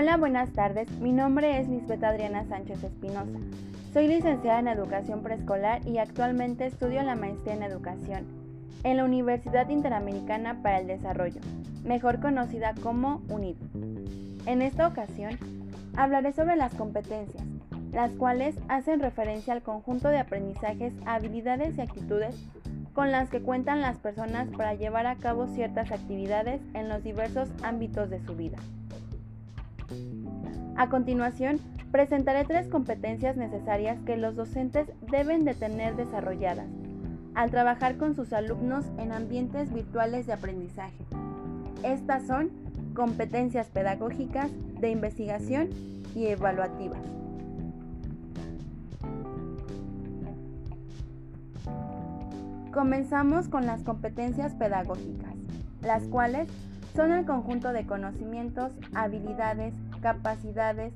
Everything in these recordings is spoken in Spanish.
Hola, buenas tardes. Mi nombre es Lisbeth Adriana Sánchez Espinosa. Soy licenciada en Educación Preescolar y actualmente estudio la maestría en Educación en la Universidad Interamericana para el Desarrollo, mejor conocida como UNID. En esta ocasión, hablaré sobre las competencias, las cuales hacen referencia al conjunto de aprendizajes, habilidades y actitudes con las que cuentan las personas para llevar a cabo ciertas actividades en los diversos ámbitos de su vida. A continuación, presentaré tres competencias necesarias que los docentes deben de tener desarrolladas al trabajar con sus alumnos en ambientes virtuales de aprendizaje. Estas son competencias pedagógicas, de investigación y evaluativas. Comenzamos con las competencias pedagógicas, las cuales son el conjunto de conocimientos, habilidades, capacidades,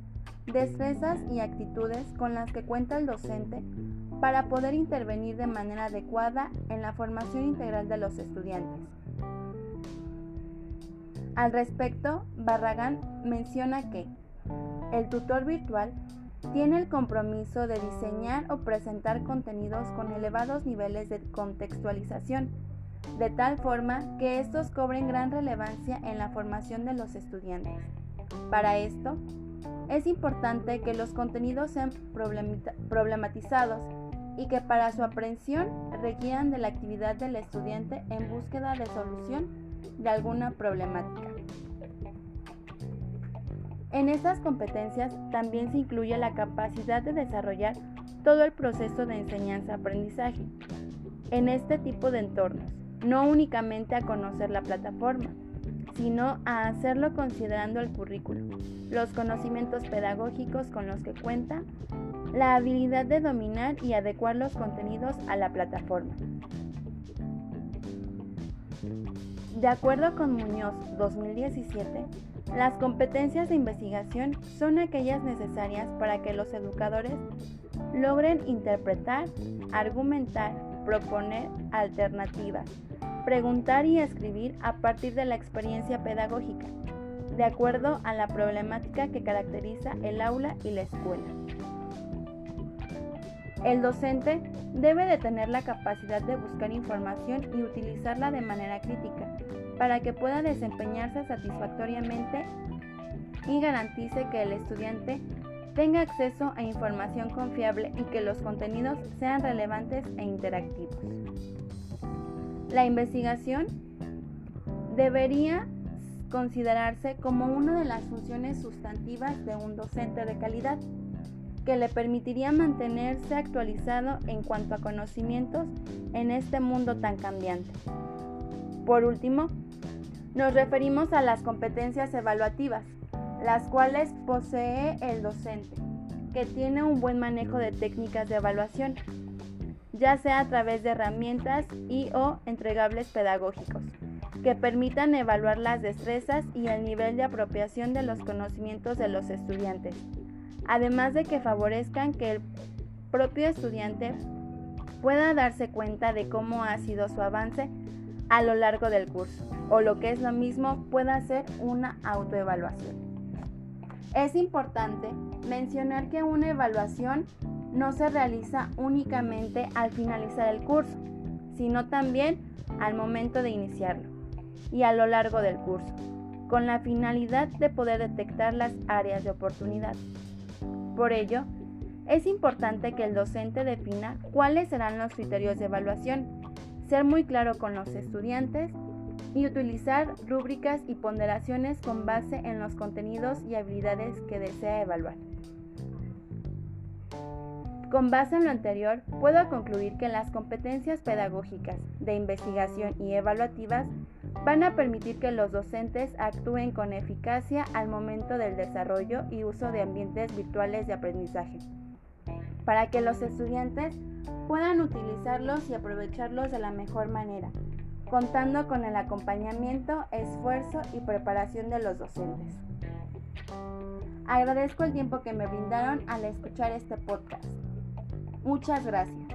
destrezas y actitudes con las que cuenta el docente para poder intervenir de manera adecuada en la formación integral de los estudiantes. Al respecto, Barragán menciona que el tutor virtual tiene el compromiso de diseñar o presentar contenidos con elevados niveles de contextualización, de tal forma que estos cobren gran relevancia en la formación de los estudiantes. Para esto, es importante que los contenidos sean problematizados y que para su aprehensión requieran de la actividad del estudiante en búsqueda de solución de alguna problemática. En estas competencias también se incluye la capacidad de desarrollar todo el proceso de enseñanza-aprendizaje en este tipo de entornos, no únicamente a conocer la plataforma, sino a hacerlo considerando el currículo, los conocimientos pedagógicos con los que cuenta, la habilidad de dominar y adecuar los contenidos a la plataforma. De acuerdo con Muñoz 2017, las competencias de investigación son aquellas necesarias para que los educadores logren interpretar, argumentar, proponer alternativas, preguntar y escribir a partir de la experiencia pedagógica, de acuerdo a la problemática que caracteriza el aula y la escuela. El docente debe de tener la capacidad de buscar información y utilizarla de manera crítica para que pueda desempeñarse satisfactoriamente y garantice que el estudiante tenga acceso a información confiable y que los contenidos sean relevantes e interactivos. La investigación debería considerarse como una de las funciones sustantivas de un docente de calidad, que le permitiría mantenerse actualizado en cuanto a conocimientos en este mundo tan cambiante. Por último, nos referimos a las competencias evaluativas, las cuales posee el docente, que tiene un buen manejo de técnicas de evaluación ya sea a través de herramientas y o entregables pedagógicos, que permitan evaluar las destrezas y el nivel de apropiación de los conocimientos de los estudiantes, además de que favorezcan que el propio estudiante pueda darse cuenta de cómo ha sido su avance a lo largo del curso, o lo que es lo mismo, pueda hacer una autoevaluación. Es importante mencionar que una evaluación no se realiza únicamente al finalizar el curso, sino también al momento de iniciarlo y a lo largo del curso, con la finalidad de poder detectar las áreas de oportunidad. Por ello, es importante que el docente defina cuáles serán los criterios de evaluación, ser muy claro con los estudiantes y utilizar rúbricas y ponderaciones con base en los contenidos y habilidades que desea evaluar. Con base en lo anterior, puedo concluir que las competencias pedagógicas, de investigación y evaluativas van a permitir que los docentes actúen con eficacia al momento del desarrollo y uso de ambientes virtuales de aprendizaje, para que los estudiantes puedan utilizarlos y aprovecharlos de la mejor manera, contando con el acompañamiento, esfuerzo y preparación de los docentes. Agradezco el tiempo que me brindaron al escuchar este podcast. Muchas gracias.